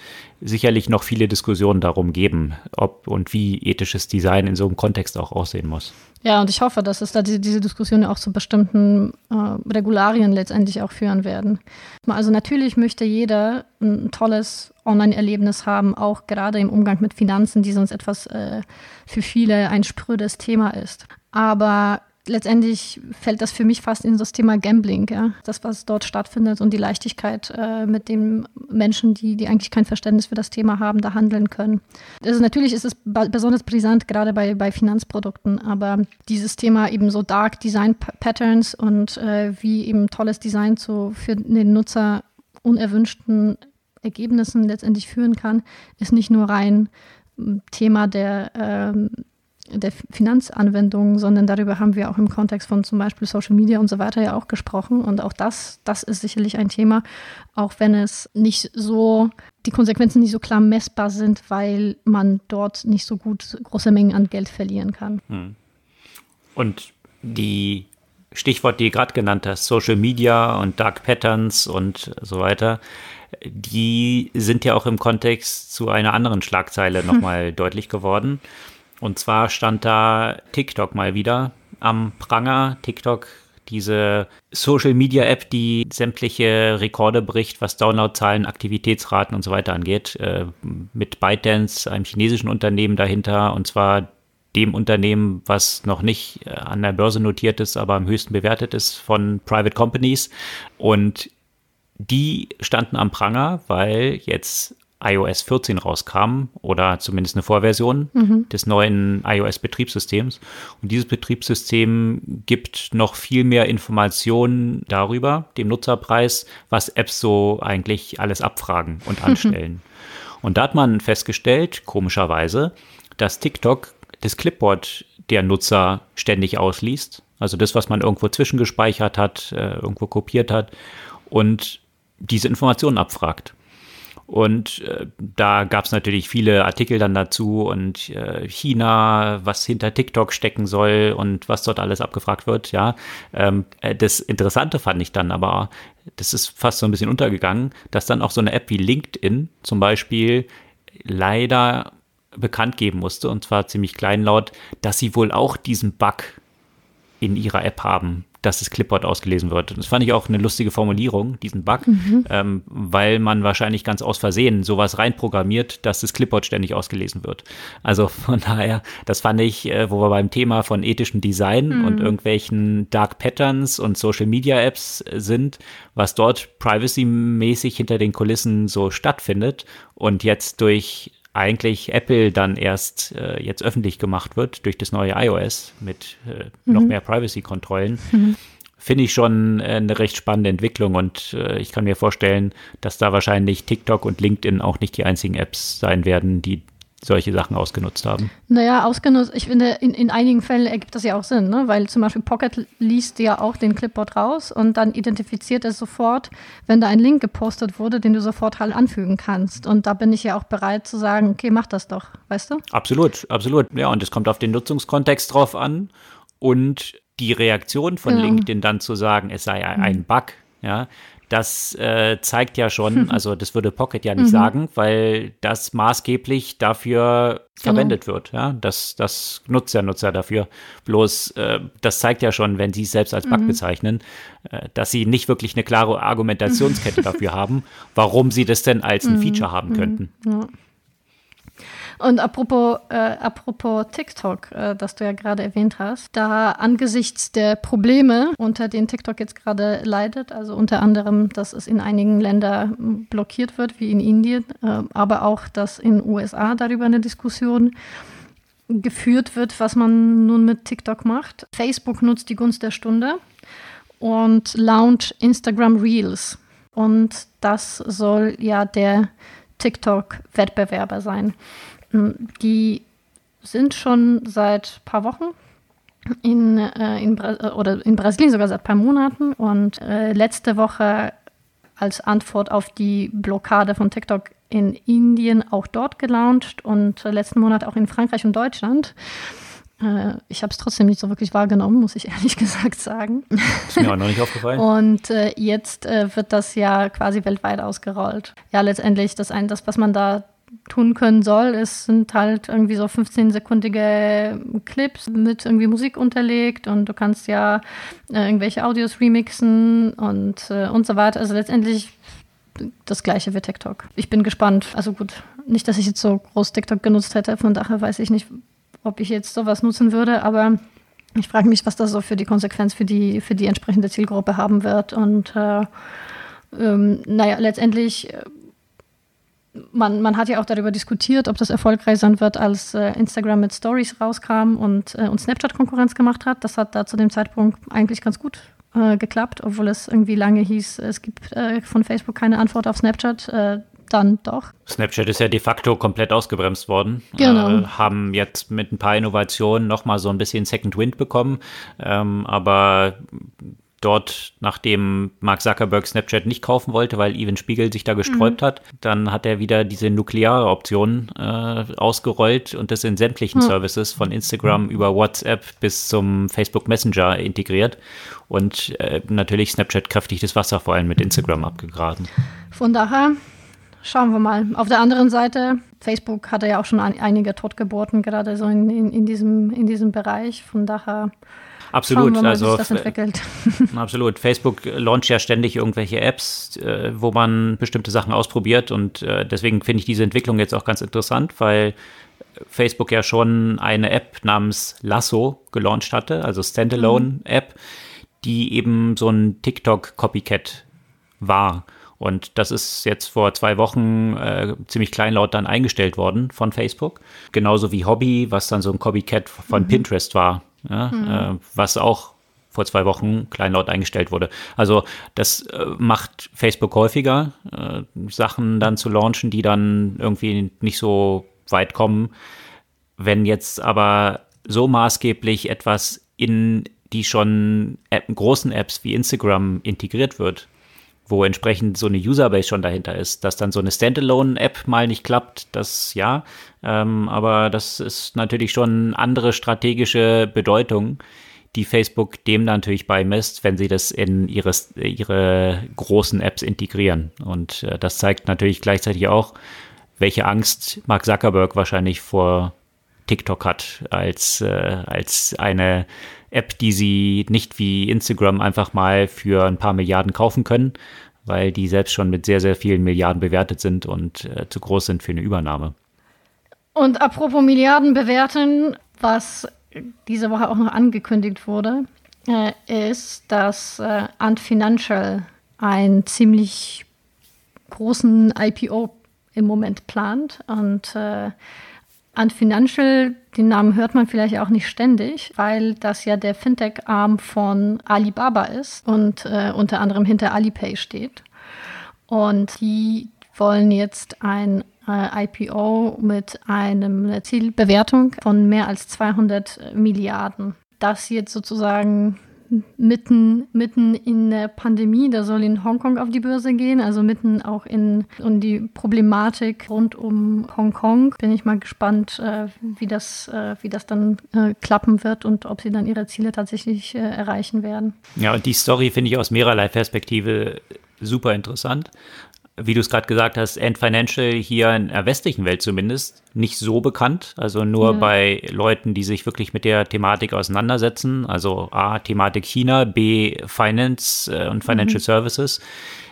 Speaker 1: sicherlich noch viele Diskussionen darum geben, ob und wie ethisches Design in so einem Kontext auch aussehen muss.
Speaker 2: Ja, und ich hoffe, dass es da diese, diese Diskussion auch zu bestimmten äh, Regularien letztendlich auch führen werden. Also natürlich möchte jeder ein tolles Online-Erlebnis haben, auch gerade im Umgang mit Finanzen, die sonst etwas äh, für viele ein sprödes Thema ist. Aber letztendlich fällt das für mich fast in das Thema Gambling, ja. Das, was dort stattfindet und die Leichtigkeit, äh, mit dem Menschen, die, die eigentlich kein Verständnis für das Thema haben, da handeln können. Also natürlich ist es besonders brisant, gerade bei, bei Finanzprodukten, aber dieses Thema eben so Dark Design Patterns und äh, wie eben tolles Design zu, für den Nutzer unerwünschten Ergebnissen letztendlich führen kann, ist nicht nur rein Thema der ähm, der Finanzanwendungen, sondern darüber haben wir auch im Kontext von zum Beispiel Social Media und so weiter ja auch gesprochen. Und auch das, das ist sicherlich ein Thema, auch wenn es nicht so, die Konsequenzen nicht so klar messbar sind, weil man dort nicht so gut große Mengen an Geld verlieren kann. Hm.
Speaker 1: Und die Stichwort, die gerade genannt hast, Social Media und Dark Patterns und so weiter, die sind ja auch im Kontext zu einer anderen Schlagzeile nochmal *laughs* hm. deutlich geworden. Und zwar stand da TikTok mal wieder am Pranger. TikTok, diese Social Media App, die sämtliche Rekorde bricht, was Downloadzahlen, Aktivitätsraten und so weiter angeht, äh, mit ByteDance, einem chinesischen Unternehmen dahinter, und zwar dem Unternehmen, was noch nicht äh, an der Börse notiert ist, aber am höchsten bewertet ist von Private Companies. Und die standen am Pranger, weil jetzt iOS 14 rauskam oder zumindest eine Vorversion mhm. des neuen iOS-Betriebssystems. Und dieses Betriebssystem gibt noch viel mehr Informationen darüber, dem Nutzerpreis, was Apps so eigentlich alles abfragen und anstellen. Mhm. Und da hat man festgestellt, komischerweise, dass TikTok das Clipboard der Nutzer ständig ausliest. Also das, was man irgendwo zwischengespeichert hat, äh, irgendwo kopiert hat und diese Informationen abfragt. Und äh, da gab es natürlich viele Artikel dann dazu und äh, China, was hinter TikTok stecken soll und was dort alles abgefragt wird, ja. Ähm, äh, das Interessante fand ich dann aber, das ist fast so ein bisschen untergegangen, dass dann auch so eine App wie LinkedIn zum Beispiel leider bekannt geben musste, und zwar ziemlich kleinlaut, dass sie wohl auch diesen Bug in ihrer App haben, dass das Clipboard ausgelesen wird. Das fand ich auch eine lustige Formulierung, diesen Bug, mhm. ähm, weil man wahrscheinlich ganz aus Versehen sowas reinprogrammiert, dass das Clipboard ständig ausgelesen wird. Also von daher, das fand ich, äh, wo wir beim Thema von ethischem Design mhm. und irgendwelchen Dark Patterns und Social Media Apps sind, was dort privacy-mäßig hinter den Kulissen so stattfindet und jetzt durch eigentlich Apple dann erst äh, jetzt öffentlich gemacht wird durch das neue iOS mit äh, mhm. noch mehr Privacy-Kontrollen, mhm. finde ich schon äh, eine recht spannende Entwicklung und äh, ich kann mir vorstellen, dass da wahrscheinlich TikTok und LinkedIn auch nicht die einzigen Apps sein werden, die solche Sachen ausgenutzt haben.
Speaker 2: Naja, ausgenutzt, ich finde, in, in einigen Fällen ergibt das ja auch Sinn, ne? weil zum Beispiel Pocket liest ja auch den Clipboard raus und dann identifiziert es sofort, wenn da ein Link gepostet wurde, den du sofort halt anfügen kannst. Und da bin ich ja auch bereit zu sagen, okay, mach das doch, weißt du?
Speaker 1: Absolut, absolut. Ja, und es kommt auf den Nutzungskontext drauf an und die Reaktion von genau. LinkedIn dann zu sagen, es sei ein mhm. Bug, ja, das äh, zeigt ja schon, *laughs* also das würde Pocket ja nicht mhm. sagen, weil das maßgeblich dafür genau. verwendet wird. Ja, das, das nutzt der Nutzer dafür. Bloß, äh, das zeigt ja schon, wenn sie es selbst als Bug mhm. bezeichnen, äh, dass sie nicht wirklich eine klare Argumentationskette *laughs* dafür haben, warum sie das denn als ein mhm. Feature haben mhm. könnten. Ja.
Speaker 2: Und apropos, äh, apropos TikTok, äh, das du ja gerade erwähnt hast, da angesichts der Probleme, unter denen TikTok jetzt gerade leidet, also unter anderem, dass es in einigen Ländern blockiert wird, wie in Indien, äh, aber auch, dass in den USA darüber eine Diskussion geführt wird, was man nun mit TikTok macht. Facebook nutzt die Gunst der Stunde und launcht Instagram Reels. Und das soll ja der TikTok-Wettbewerber sein. Die sind schon seit ein paar Wochen in, äh, in, oder in Brasilien sogar seit ein paar Monaten und äh, letzte Woche als Antwort auf die Blockade von TikTok in Indien auch dort gelauncht und äh, letzten Monat auch in Frankreich und Deutschland. Äh, ich habe es trotzdem nicht so wirklich wahrgenommen, muss ich *laughs* ehrlich gesagt sagen.
Speaker 1: Ist mir auch noch nicht aufgefallen. *laughs*
Speaker 2: Und äh, jetzt äh, wird das ja quasi weltweit ausgerollt. Ja, letztendlich das, ein, das was man da tun können soll. Es sind halt irgendwie so 15-sekundige Clips mit irgendwie Musik unterlegt und du kannst ja äh, irgendwelche Audios remixen und, äh, und so weiter. Also letztendlich das gleiche wie TikTok. Ich bin gespannt. Also gut, nicht, dass ich jetzt so groß TikTok genutzt hätte, von daher weiß ich nicht, ob ich jetzt sowas nutzen würde, aber ich frage mich, was das so für die Konsequenz für die, für die entsprechende Zielgruppe haben wird. Und äh, ähm, naja, letztendlich äh, man, man hat ja auch darüber diskutiert, ob das erfolgreich sein wird, als äh, Instagram mit Stories rauskam und, äh, und Snapchat Konkurrenz gemacht hat. Das hat da zu dem Zeitpunkt eigentlich ganz gut äh, geklappt, obwohl es irgendwie lange hieß, es gibt äh, von Facebook keine Antwort auf Snapchat. Äh, dann doch.
Speaker 1: Snapchat ist ja de facto komplett ausgebremst worden.
Speaker 2: Genau.
Speaker 1: Äh, haben jetzt mit ein paar Innovationen nochmal so ein bisschen Second Wind bekommen. Ähm, aber dort, nachdem Mark Zuckerberg Snapchat nicht kaufen wollte, weil Evan Spiegel sich da gesträubt mhm. hat, dann hat er wieder diese nukleare Option äh, ausgerollt und das in sämtlichen mhm. Services von Instagram über WhatsApp bis zum Facebook Messenger integriert und äh, natürlich Snapchat kräftig das Wasser vor allem mit Instagram abgegraben.
Speaker 2: Von daher schauen wir mal. Auf der anderen Seite, Facebook hatte ja auch schon ein, einige Totgeburten, gerade so in, in, in, diesem, in diesem Bereich. Von daher
Speaker 1: Absolut.
Speaker 2: Mal,
Speaker 1: also, *laughs*
Speaker 2: absolut.
Speaker 1: Facebook launcht ja ständig irgendwelche Apps, äh, wo man bestimmte Sachen ausprobiert und äh, deswegen finde ich diese Entwicklung jetzt auch ganz interessant, weil Facebook ja schon eine App namens Lasso gelauncht hatte, also Standalone-App, die eben so ein TikTok-Copycat war. Und das ist jetzt vor zwei Wochen äh, ziemlich kleinlaut dann eingestellt worden von Facebook. Genauso wie Hobby, was dann so ein Copycat von mhm. Pinterest war ja, mhm. äh, was auch vor zwei Wochen kleinlaut eingestellt wurde. Also das äh, macht Facebook häufiger, äh, Sachen dann zu launchen, die dann irgendwie nicht so weit kommen. Wenn jetzt aber so maßgeblich etwas in die schon App, großen Apps wie Instagram integriert wird, wo entsprechend so eine Userbase schon dahinter ist. Dass dann so eine Standalone-App mal nicht klappt, das ja, ähm, aber das ist natürlich schon andere strategische Bedeutung, die Facebook dem natürlich beimisst, wenn sie das in ihre, ihre großen Apps integrieren. Und äh, das zeigt natürlich gleichzeitig auch, welche Angst Mark Zuckerberg wahrscheinlich vor TikTok hat als, äh, als eine App, die sie nicht wie Instagram einfach mal für ein paar Milliarden kaufen können, weil die selbst schon mit sehr, sehr vielen Milliarden bewertet sind und äh, zu groß sind für eine Übernahme.
Speaker 2: Und apropos Milliarden bewerten, was diese Woche auch noch angekündigt wurde, äh, ist, dass äh, Ant Financial einen ziemlich großen IPO im Moment plant und äh, Ant Financial, den Namen hört man vielleicht auch nicht ständig, weil das ja der Fintech-Arm von Alibaba ist und äh, unter anderem hinter Alipay steht. Und die wollen jetzt ein äh, IPO mit einer Zielbewertung von mehr als 200 Milliarden. Das jetzt sozusagen mitten, mitten in der Pandemie. Da soll in Hongkong auf die Börse gehen, also mitten auch in, in die Problematik rund um Hongkong. Bin ich mal gespannt, äh, wie, das, äh, wie das dann äh, klappen wird und ob sie dann ihre Ziele tatsächlich äh, erreichen werden.
Speaker 1: Ja, und die Story finde ich aus mehrerlei Perspektive super interessant wie du es gerade gesagt hast, Ant Financial hier in der westlichen Welt zumindest nicht so bekannt. Also nur ja. bei Leuten, die sich wirklich mit der Thematik auseinandersetzen. Also A, Thematik China, B, Finance äh, und Financial mhm. Services.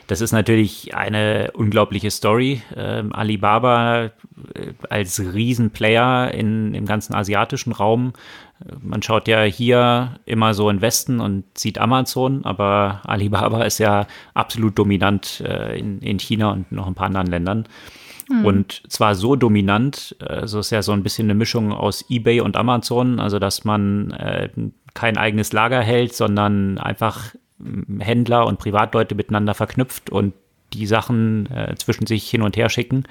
Speaker 1: Das ist natürlich eine unglaubliche Story. Ähm, Alibaba äh, als Riesenplayer in, im ganzen asiatischen Raum. Man schaut ja hier immer so in Westen und sieht Amazon, aber Alibaba ist ja absolut dominant äh, in, in China und noch ein paar anderen Ländern. Mhm. Und zwar so dominant, also ist ja so ein bisschen eine Mischung aus eBay und Amazon, also dass man äh, kein eigenes Lager hält, sondern einfach Händler und Privatleute miteinander verknüpft und die Sachen äh, zwischen sich hin und her schicken.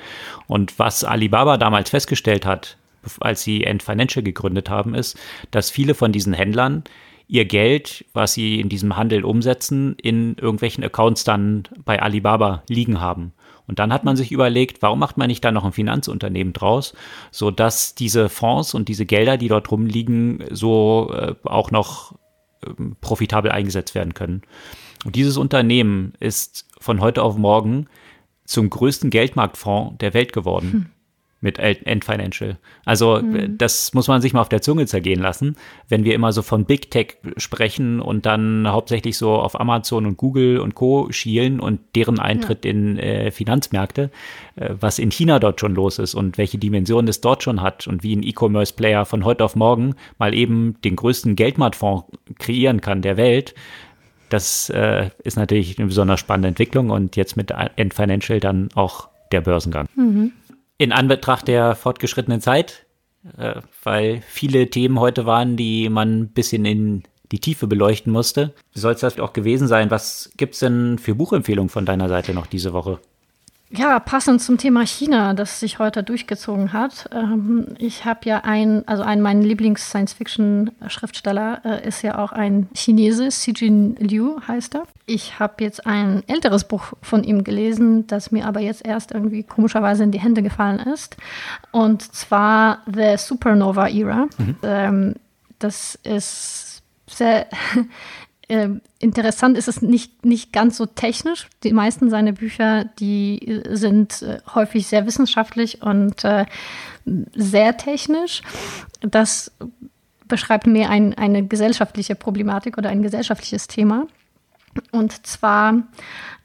Speaker 1: Und was Alibaba damals festgestellt hat, als sie End Financial gegründet haben, ist, dass viele von diesen Händlern ihr Geld, was sie in diesem Handel umsetzen, in irgendwelchen Accounts dann bei Alibaba liegen haben. Und dann hat man sich überlegt, warum macht man nicht da noch ein Finanzunternehmen draus, so dass diese Fonds und diese Gelder, die dort rumliegen, so äh, auch noch ähm, profitabel eingesetzt werden können. Und dieses Unternehmen ist von heute auf morgen zum größten Geldmarktfonds der Welt geworden. Hm mit End Financial. Also mhm. das muss man sich mal auf der Zunge zergehen lassen, wenn wir immer so von Big Tech sprechen und dann hauptsächlich so auf Amazon und Google und Co. schielen und deren Eintritt ja. in äh, Finanzmärkte, äh, was in China dort schon los ist und welche Dimensionen es dort schon hat und wie ein E-Commerce-Player von heute auf morgen mal eben den größten Geldmarktfonds kreieren kann der Welt. Das äh, ist natürlich eine besonders spannende Entwicklung und jetzt mit End Financial dann auch der Börsengang. Mhm in Anbetracht der fortgeschrittenen Zeit, äh, weil viele Themen heute waren, die man ein bisschen in die Tiefe beleuchten musste. Soll es das auch gewesen sein? Was gibt es denn für Buchempfehlungen von deiner Seite noch diese Woche?
Speaker 2: Ja, passend zum Thema China, das sich heute durchgezogen hat. Ähm, ich habe ja ein, also ein meiner Lieblings-Science-Fiction-Schriftsteller äh, ist ja auch ein Chinese, Xijin Liu heißt er. Ich habe jetzt ein älteres Buch von ihm gelesen, das mir aber jetzt erst irgendwie komischerweise in die Hände gefallen ist. Und zwar The Supernova Era. Mhm. Ähm, das ist sehr *laughs* äh, interessant ist es nicht, nicht ganz so technisch. Die meisten seiner Bücher, die sind äh, häufig sehr wissenschaftlich und äh, sehr technisch. Das beschreibt mehr ein, eine gesellschaftliche Problematik oder ein gesellschaftliches Thema. Und zwar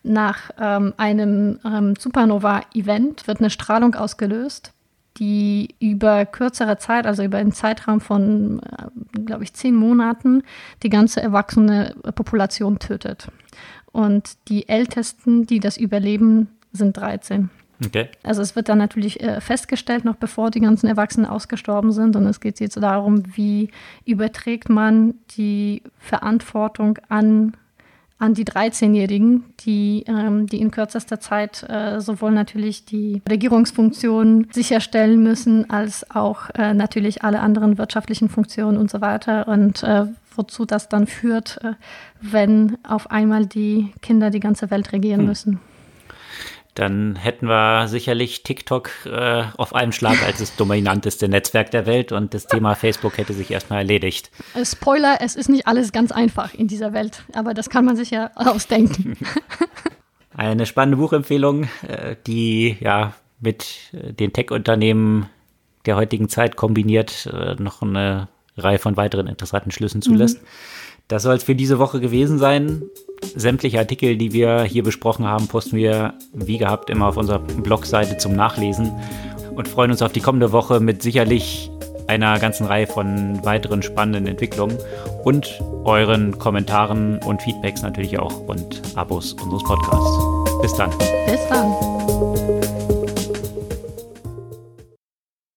Speaker 2: nach ähm, einem ähm, Supernova-Event wird eine Strahlung ausgelöst die über kürzere Zeit, also über einen Zeitraum von, äh, glaube ich, zehn Monaten, die ganze erwachsene Population tötet. Und die Ältesten, die das überleben, sind 13. Okay. Also es wird dann natürlich äh, festgestellt, noch bevor die ganzen Erwachsenen ausgestorben sind. Und es geht jetzt darum, wie überträgt man die Verantwortung an an die 13-Jährigen, die, ähm, die in kürzester Zeit äh, sowohl natürlich die Regierungsfunktionen sicherstellen müssen, als auch äh, natürlich alle anderen wirtschaftlichen Funktionen und so weiter. Und äh, wozu das dann führt, äh, wenn auf einmal die Kinder die ganze Welt regieren hm. müssen
Speaker 1: dann hätten wir sicherlich TikTok äh, auf einem Schlag als das dominanteste Netzwerk der Welt und das Thema *laughs* Facebook hätte sich erstmal erledigt.
Speaker 2: Äh, Spoiler, es ist nicht alles ganz einfach in dieser Welt, aber das kann man sich ja *laughs* ausdenken. *laughs*
Speaker 1: Eine spannende Buchempfehlung, äh, die ja mit äh, den Tech-Unternehmen der heutigen Zeit kombiniert noch eine Reihe von weiteren interessanten Schlüssen zulässt. Mhm. Das soll es für diese Woche gewesen sein. Sämtliche Artikel, die wir hier besprochen haben, posten wir wie gehabt immer auf unserer Blogseite zum Nachlesen und freuen uns auf die kommende Woche mit sicherlich einer ganzen Reihe von weiteren spannenden Entwicklungen und euren Kommentaren und Feedbacks natürlich auch und Abos unseres Podcasts. Bis dann.
Speaker 2: Bis dann.